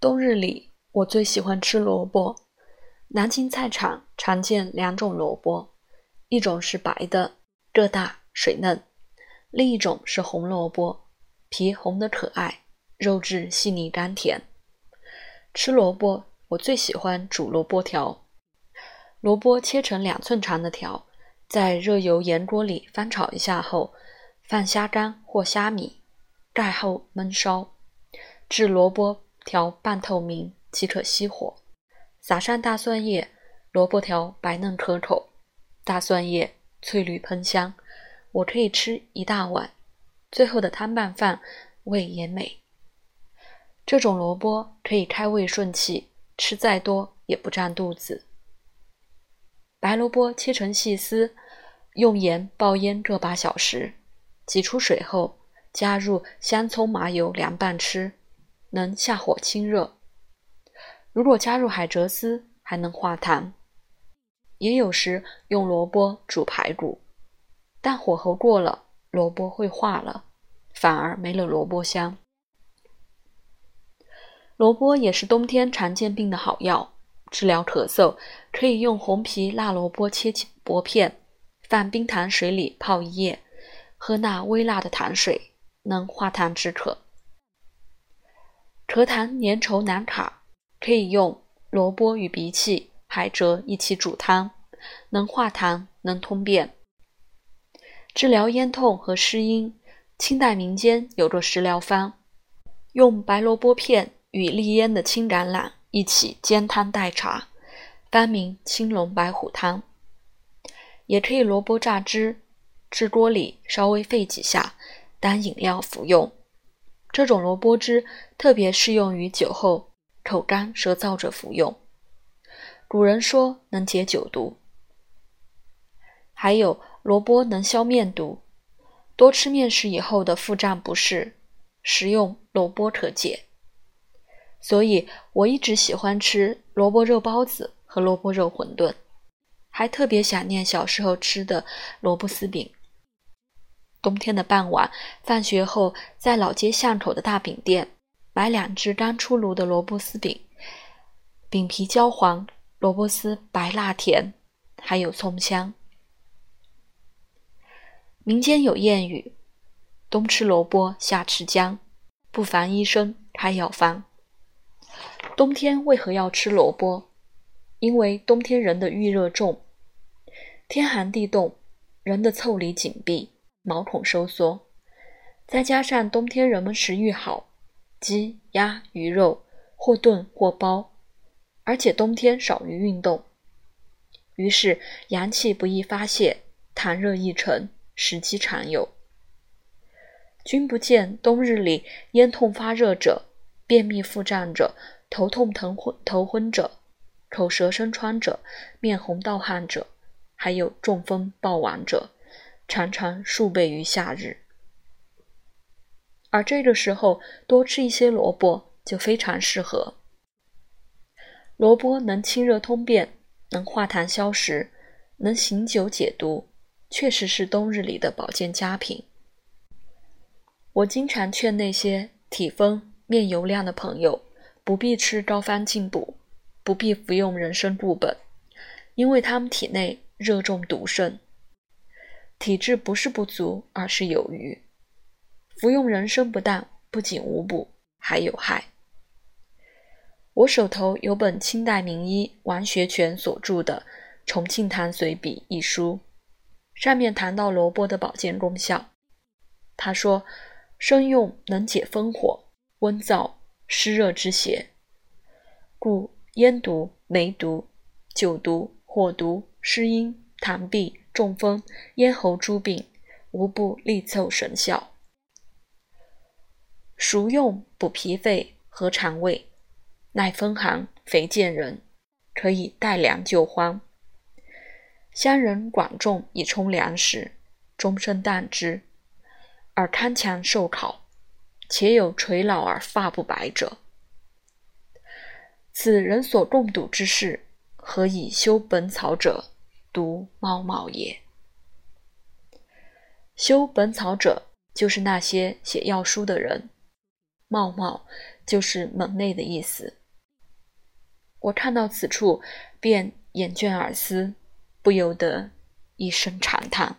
冬日里，我最喜欢吃萝卜。南京菜场常见两种萝卜，一种是白的，个大水嫩；另一种是红萝卜，皮红的可爱，肉质细腻甘甜。吃萝卜，我最喜欢煮萝卜条。萝卜切成两寸长的条，在热油盐锅里翻炒一下后，放虾干或虾米，盖后焖烧，至萝卜。条半透明即可熄火，撒上大蒜叶，萝卜条白嫩可口，大蒜叶翠绿喷香，我可以吃一大碗。最后的汤拌饭味也美。这种萝卜可以开胃顺气，吃再多也不占肚子。白萝卜切成细丝，用盐爆腌个把小时，挤出水后加入香葱麻油凉拌吃。能下火清热，如果加入海蜇丝，还能化痰。也有时用萝卜煮排骨，但火候过了，萝卜会化了，反而没了萝卜香。萝卜也是冬天常见病的好药，治疗咳嗽可以用红皮辣萝卜切薄片，放冰糖水里泡一夜，喝那微辣的糖水，能化痰止咳。咳痰粘稠难卡，可以用萝卜与荸荠、海蜇一起煮汤，能化痰，能通便。治疗咽痛和湿音，清代民间有个食疗方，用白萝卜片与利咽的青橄榄一起煎汤代茶，单名青龙白虎汤。也可以萝卜榨汁，至锅里稍微沸几下，当饮料服用。这种萝卜汁特别适用于酒后口干舌燥者服用。古人说能解酒毒，还有萝卜能消面毒。多吃面食以后的腹胀不适，食用萝卜可解。所以我一直喜欢吃萝卜肉包子和萝卜肉馄饨，还特别想念小时候吃的萝卜丝饼。冬天的傍晚，放学后在老街巷口的大饼店买两只刚出炉的萝卜丝饼，饼皮焦黄，萝卜丝白辣甜，还有葱香。民间有谚语：“冬吃萝卜，夏吃姜”，不妨医生开药方。冬天为何要吃萝卜？因为冬天人的预热重，天寒地冻，人的腠理紧闭。毛孔收缩，再加上冬天人们食欲好，鸡、鸭、鱼肉或炖或煲，而且冬天少于运动，于是阳气不易发泄，痰热易沉，时机常有。君不见冬日里咽痛发热者、便秘腹胀者、头痛疼昏头昏者、口舌生疮者、面红盗汗者，还有中风暴亡者。常常数倍于夏日，而这个时候多吃一些萝卜就非常适合。萝卜能清热通便，能化痰消食，能醒酒解毒，确实是冬日里的保健佳品。我经常劝那些体丰、面油亮的朋友，不必吃膏方进补，不必服用人参固本，因为他们体内热重毒盛。体质不是不足，而是有余。服用人参不但，不仅无补，还有害。我手头有本清代名医王学全所著的《重庆堂随笔》一书，上面谈到萝卜的保健功效。他说，生用能解风火、温燥、湿热之邪，故咽毒、梅毒、酒毒、火毒、湿阴、痰闭。中风、咽喉诸病，无不利凑神效。熟用补脾肺、和肠胃，耐风寒、肥健人，可以带凉救荒。乡人广种以充粮食，终身啖之，而康强寿考，且有垂老而发不白者。此人所共睹之事，何以修本草者？读茂茂也。修本草者，就是那些写药书的人。茂茂就是门内的意思。我看到此处，便眼倦耳思，不由得一声长叹。